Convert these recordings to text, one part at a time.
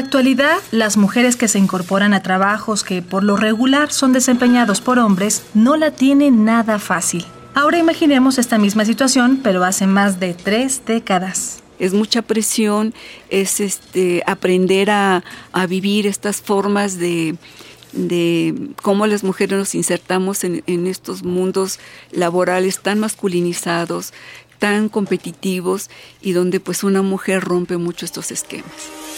Actualidad, las mujeres que se incorporan a trabajos que por lo regular son desempeñados por hombres no la tienen nada fácil. Ahora imaginemos esta misma situación, pero hace más de tres décadas. Es mucha presión, es este, aprender a, vivir estas formas de, cómo las mujeres nos insertamos en, en, estos mundos laborales tan masculinizados, tan competitivos y donde pues una mujer rompe mucho estos esquemas.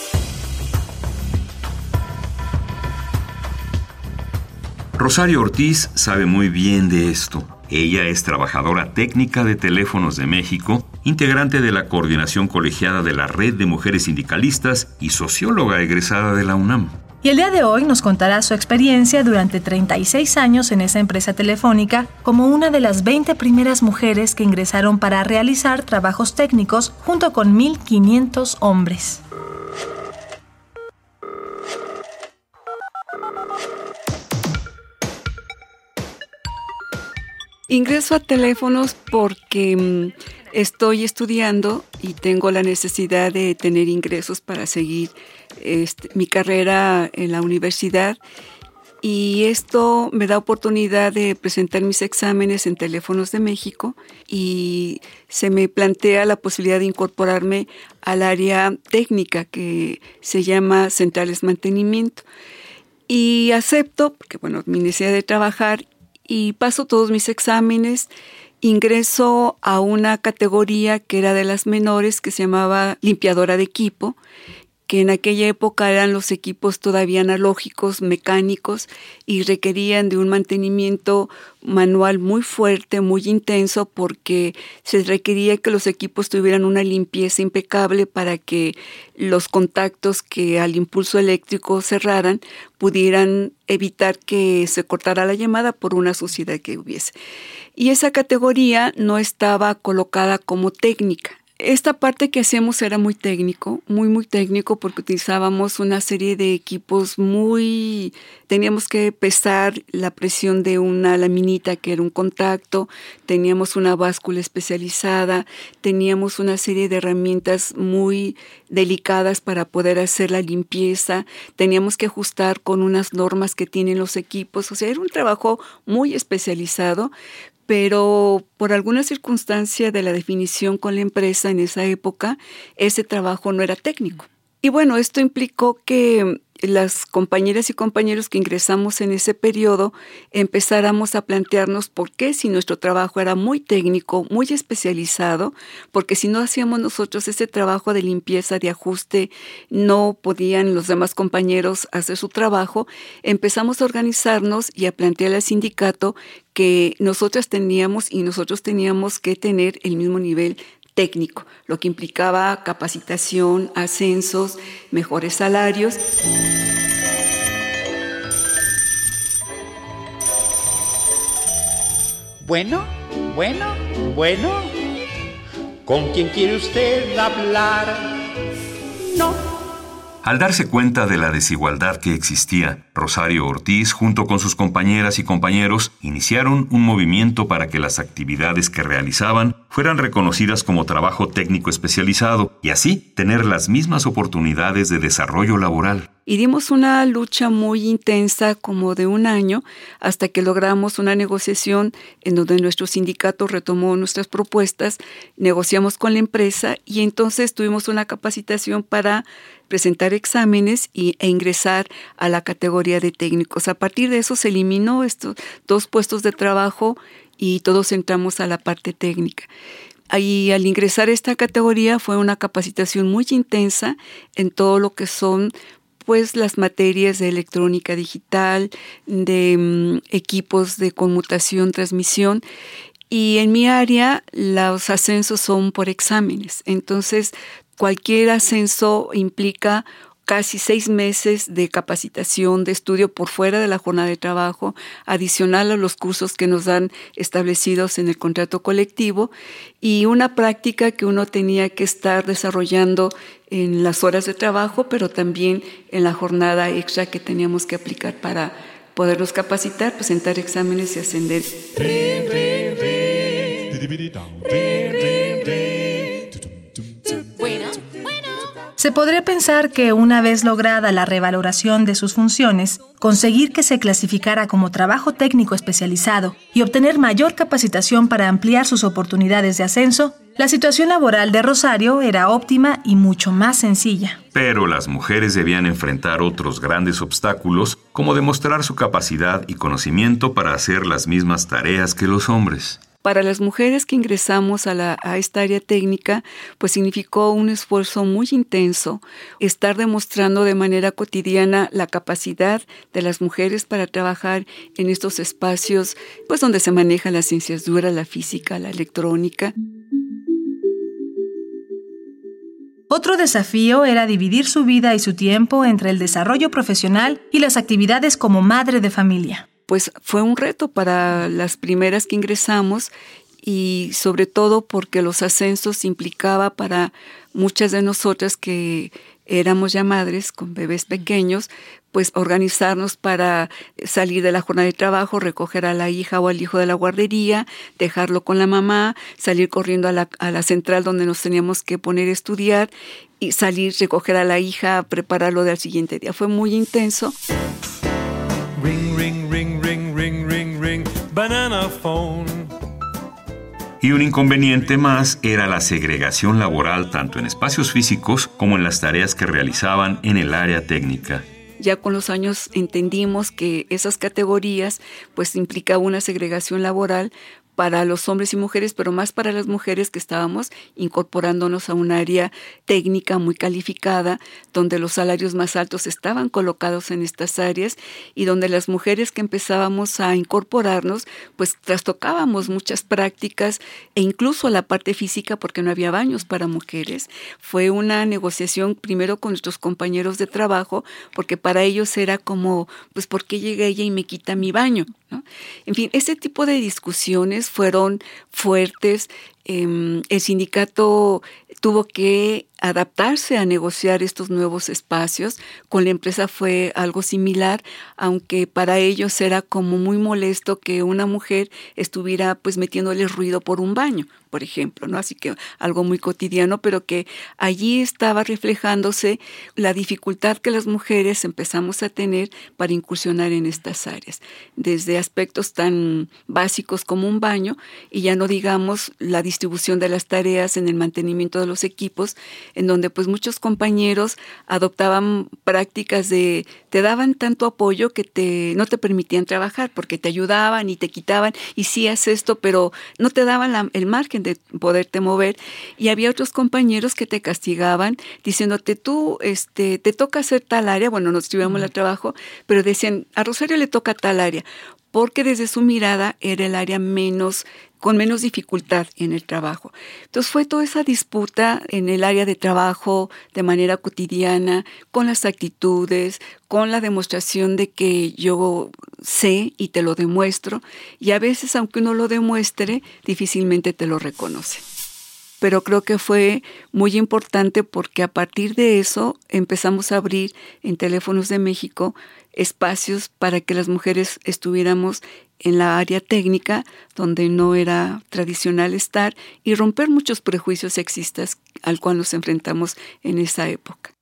Rosario Ortiz sabe muy bien de esto. Ella es trabajadora técnica de Teléfonos de México, integrante de la coordinación colegiada de la Red de Mujeres Sindicalistas y socióloga egresada de la UNAM. Y el día de hoy nos contará su experiencia durante 36 años en esa empresa telefónica como una de las 20 primeras mujeres que ingresaron para realizar trabajos técnicos junto con 1.500 hombres. Ingreso a teléfonos porque mm, estoy estudiando y tengo la necesidad de tener ingresos para seguir este, mi carrera en la universidad y esto me da oportunidad de presentar mis exámenes en Teléfonos de México y se me plantea la posibilidad de incorporarme al área técnica que se llama Centrales Mantenimiento. Y acepto, porque bueno, mi necesidad de trabajar y paso todos mis exámenes. Ingreso a una categoría que era de las menores que se llamaba limpiadora de equipo que en aquella época eran los equipos todavía analógicos, mecánicos, y requerían de un mantenimiento manual muy fuerte, muy intenso, porque se requería que los equipos tuvieran una limpieza impecable para que los contactos que al impulso eléctrico cerraran pudieran evitar que se cortara la llamada por una suciedad que hubiese. Y esa categoría no estaba colocada como técnica, esta parte que hacíamos era muy técnico, muy, muy técnico, porque utilizábamos una serie de equipos muy... Teníamos que pesar la presión de una laminita que era un contacto, teníamos una báscula especializada, teníamos una serie de herramientas muy delicadas para poder hacer la limpieza, teníamos que ajustar con unas normas que tienen los equipos, o sea, era un trabajo muy especializado, pero por alguna circunstancia de la definición con la empresa en esa época, ese trabajo no era técnico. Y bueno, esto implicó que las compañeras y compañeros que ingresamos en ese periodo empezáramos a plantearnos por qué si nuestro trabajo era muy técnico, muy especializado, porque si no hacíamos nosotros ese trabajo de limpieza, de ajuste, no podían los demás compañeros hacer su trabajo, empezamos a organizarnos y a plantear al sindicato que nosotras teníamos y nosotros teníamos que tener el mismo nivel técnico, lo que implicaba capacitación, ascensos, mejores salarios. Bueno, bueno, bueno. ¿Con quién quiere usted hablar? No. Al darse cuenta de la desigualdad que existía, Rosario Ortiz, junto con sus compañeras y compañeros, iniciaron un movimiento para que las actividades que realizaban fueran reconocidas como trabajo técnico especializado y así tener las mismas oportunidades de desarrollo laboral. Y dimos una lucha muy intensa como de un año hasta que logramos una negociación en donde nuestro sindicato retomó nuestras propuestas, negociamos con la empresa y entonces tuvimos una capacitación para presentar exámenes y, e ingresar a la categoría de técnicos. A partir de eso se eliminó estos dos puestos de trabajo y todos entramos a la parte técnica. Y al ingresar a esta categoría fue una capacitación muy intensa en todo lo que son pues las materias de electrónica digital, de mm, equipos de conmutación, transmisión y en mi área los ascensos son por exámenes. Entonces, cualquier ascenso implica casi seis meses de capacitación, de estudio por fuera de la jornada de trabajo, adicional a los cursos que nos dan establecidos en el contrato colectivo y una práctica que uno tenía que estar desarrollando en las horas de trabajo, pero también en la jornada extra que teníamos que aplicar para podernos capacitar, presentar exámenes y ascender. Se podría pensar que una vez lograda la revaloración de sus funciones, conseguir que se clasificara como trabajo técnico especializado y obtener mayor capacitación para ampliar sus oportunidades de ascenso, la situación laboral de Rosario era óptima y mucho más sencilla. Pero las mujeres debían enfrentar otros grandes obstáculos, como demostrar su capacidad y conocimiento para hacer las mismas tareas que los hombres. Para las mujeres que ingresamos a, esta área técnica, pues significó un esfuerzo muy intenso estar demostrando de manera cotidiana la capacidad de las mujeres para trabajar en estos espacios, pues donde se manejan las ciencias duras, la física, la electrónica. Otro desafío era dividir su vida y su tiempo entre el desarrollo profesional y las actividades como madre de familia pues fue un reto para las primeras que ingresamos y sobre todo porque los ascensos implicaba para muchas de nosotras que éramos ya madres con bebés pequeños, pues organizarnos para salir de la jornada de trabajo, recoger a la hija o al hijo de la guardería, dejarlo con la mamá, salir corriendo a la, a la central donde nos teníamos que poner a estudiar y salir, recoger a la hija, prepararlo del siguiente día. Fue muy intenso. Y un inconveniente más era la segregación laboral tanto en espacios físicos como en las tareas que realizaban en el área técnica. Ya con los años entendimos que esas categorías pues implicaba una segregación laboral para los hombres y mujeres, pero más para las mujeres que estábamos incorporándonos a un área técnica muy calificada, donde los salarios más altos estaban colocados en estas áreas y donde las mujeres que empezábamos a incorporarnos, pues trastocábamos muchas prácticas e incluso la parte física porque no había baños para mujeres. Fue una negociación primero con nuestros compañeros de trabajo, porque para ellos era como, pues, ¿por qué llega ella y me quita mi baño? En fin, ese tipo de discusiones fueron fuertes. Em, el sindicato tuvo que adaptarse a negociar estos nuevos espacios. Con la empresa fue algo similar, aunque para ellos era como muy molesto que una mujer estuviera pues metiéndole ruido por un baño, por ejemplo, ¿no? Así que algo muy cotidiano, pero que allí estaba reflejándose la dificultad que las mujeres empezamos a tener para incursionar en estas áreas, desde aspectos tan básicos como un baño y ya no digamos la distribución de las tareas en el mantenimiento de los equipos, en donde pues muchos compañeros adoptaban prácticas de te daban tanto apoyo que te no te permitían trabajar porque te ayudaban y te quitaban y sí haces esto, pero no te daban el margen de poderte mover. Y había otros compañeros que te castigaban diciéndote tú este te toca hacer tal área, bueno, nos llevamos al trabajo, pero decían a Rosario le toca tal área porque desde su mirada era el área menos con menos dificultad en el trabajo. Entonces fue toda esa disputa en el área de trabajo de manera cotidiana, con las actitudes, con la demostración de que yo sé y te lo demuestro, y a veces aunque uno lo demuestre, difícilmente te lo reconoce pero creo que fue muy importante porque a partir de eso empezamos a abrir en Teléfonos de México espacios para que las mujeres estuviéramos en la área técnica donde no era tradicional estar y romper muchos prejuicios sexistas al cual nos enfrentamos en esa época.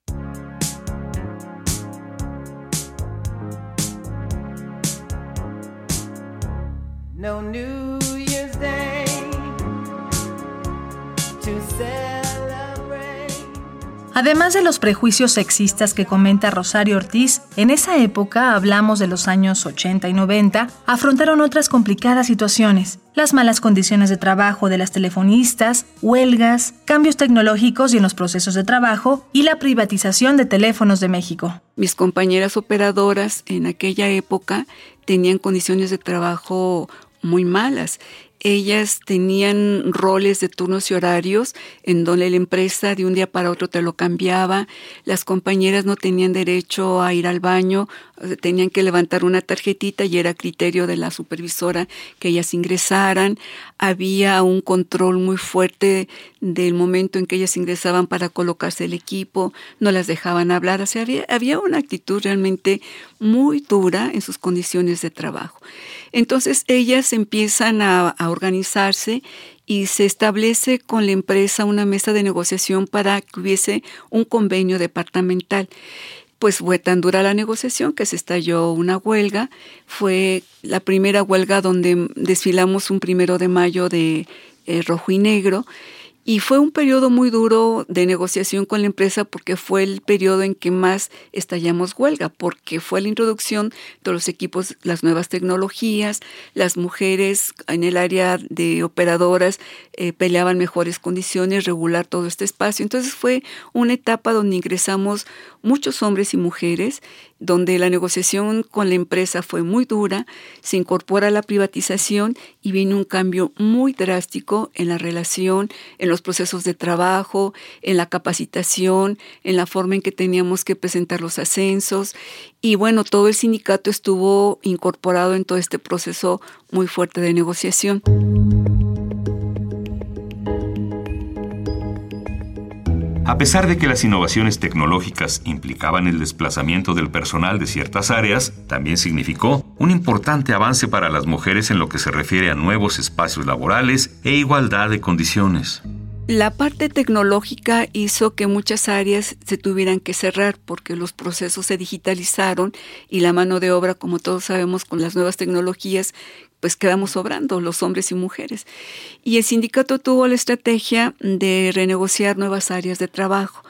Además de los prejuicios sexistas que comenta Rosario Ortiz, en esa época, hablamos de los años 80 y 90, afrontaron otras complicadas situaciones, las malas condiciones de trabajo de las telefonistas, huelgas, cambios tecnológicos y en los procesos de trabajo y la privatización de teléfonos de México. Mis compañeras operadoras en aquella época tenían condiciones de trabajo muy malas ellas tenían roles de turnos y horarios en donde la empresa de un día para otro te lo cambiaba, las compañeras no tenían derecho a ir al baño, tenían que levantar una tarjetita y era criterio de la supervisora que ellas ingresaran, había un control muy fuerte del momento en que ellas ingresaban para colocarse el equipo, no las dejaban hablar, o sea, había, había una actitud realmente muy dura en sus condiciones de trabajo. Entonces ellas empiezan a, organizarse y se establece con la empresa una mesa de negociación para que hubiese un convenio departamental. Pues fue tan dura la negociación que se estalló una huelga. Fue la primera huelga donde desfilamos un primero de mayo de eh, rojo y negro y fue un periodo muy duro de negociación con la empresa porque fue el periodo en que más estallamos huelga, porque fue la introducción de los equipos, las nuevas tecnologías, las mujeres en el área de operadoras eh, peleaban mejores condiciones, regular todo este espacio. Entonces fue una etapa donde ingresamos muchos hombres y mujeres, donde la negociación con la empresa fue muy dura, se incorpora la privatización y viene un cambio muy drástico en la relación, en los procesos de trabajo, en la capacitación, en la forma en que teníamos que presentar los ascensos. Y bueno, todo el sindicato estuvo incorporado en todo este proceso muy fuerte de negociación. Pesar de que las innovaciones tecnológicas implicaban el desplazamiento del personal de ciertas áreas, también significó un importante avance para las mujeres en lo que se refiere a nuevos espacios laborales e igualdad de condiciones. La parte tecnológica hizo que muchas áreas se tuvieran que cerrar porque los procesos se digitalizaron y la mano de obra, como todos sabemos, con las nuevas tecnologías, pues quedamos sobrando los hombres y mujeres. Y el sindicato tuvo la estrategia de renegociar nuevas áreas de trabajo.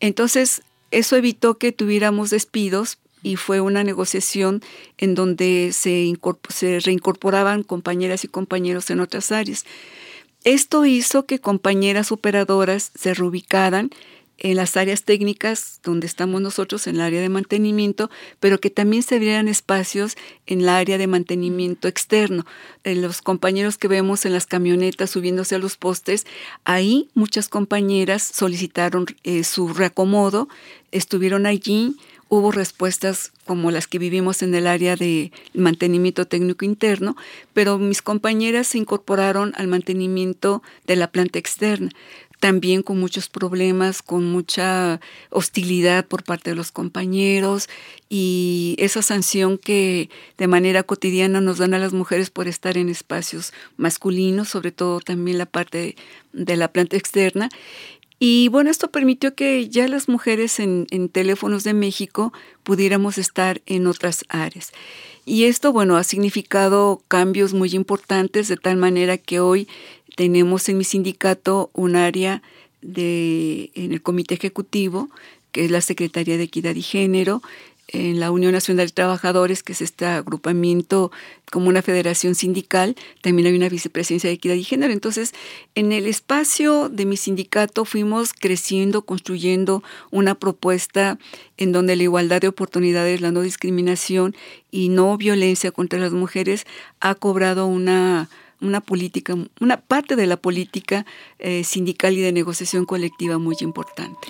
Entonces, eso evitó que tuviéramos despidos y fue una negociación en donde se, se reincorporaban compañeras y compañeros en otras áreas. Esto hizo que compañeras operadoras se reubicaran en las áreas técnicas donde estamos nosotros, en el área de mantenimiento, pero que también se abrieran espacios en el área de mantenimiento externo. En los compañeros que vemos en las camionetas subiéndose a los postes, ahí muchas compañeras solicitaron eh, su reacomodo, estuvieron allí, hubo respuestas como las que vivimos en el área de mantenimiento técnico interno, pero mis compañeras se incorporaron al mantenimiento de la planta externa también con muchos problemas, con mucha hostilidad por parte de los compañeros y esa sanción que de manera cotidiana nos dan a las mujeres por estar en espacios masculinos, sobre todo también la parte de la planta externa. Y bueno, esto permitió que ya las mujeres en, teléfonos de México pudiéramos estar en otras áreas. Y esto, bueno, ha significado cambios muy importantes de tal manera que hoy tenemos en mi sindicato un área de, en el comité ejecutivo, que es la Secretaría de Equidad y Género, en la Unión Nacional de Trabajadores, que es este agrupamiento como una federación sindical, también hay una vicepresidencia de equidad y género. Entonces, en el espacio de mi sindicato fuimos creciendo, construyendo una propuesta en donde la igualdad de oportunidades, la no discriminación y no violencia contra las mujeres ha cobrado una una política, una parte de la política eh, sindical y de negociación colectiva muy importante.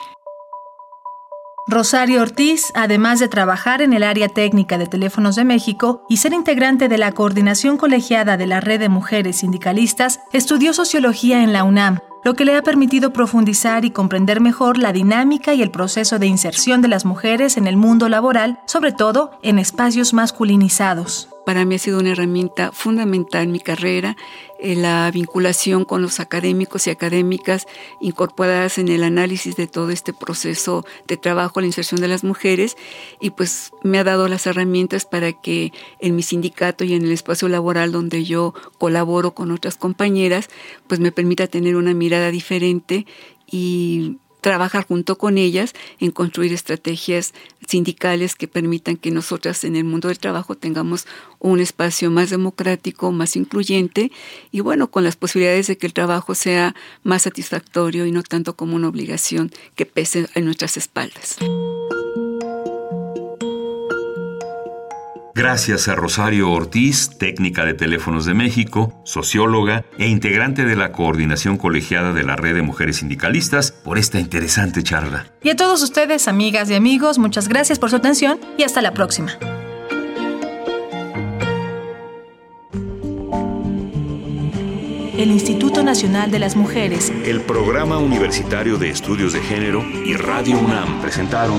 Rosario Ortiz, además de trabajar en el área técnica de Teléfonos de México y ser integrante de la coordinación colegiada de la Red de Mujeres Sindicalistas, estudió sociología en la UNAM, lo que le ha permitido profundizar y comprender mejor la dinámica y el proceso de inserción de las mujeres en el mundo laboral, sobre todo en espacios masculinizados para mí ha sido una herramienta fundamental en mi carrera, eh, la vinculación con los académicos y académicas incorporadas en el análisis de todo este proceso de trabajo, la inserción de las mujeres, y pues me ha dado las herramientas para que en mi sindicato y en el espacio laboral donde yo colaboro con otras compañeras, pues me permita tener una mirada diferente y trabajar junto con ellas en construir estrategias sindicales que permitan que nosotras en el mundo del trabajo tengamos un espacio más democrático, más incluyente y bueno, con las posibilidades de que el trabajo sea más satisfactorio y no tanto como una obligación que pese en nuestras espaldas. Gracias a Rosario Ortiz, técnica de Teléfonos de México, socióloga e integrante de la Coordinación Colegiada de la Red de Mujeres Sindicalistas, por esta interesante charla. Y a todos ustedes, amigas y amigos, muchas gracias por su atención y hasta la próxima. El Instituto Nacional de las Mujeres, el Programa Universitario de Estudios de Género y Radio UNAM presentaron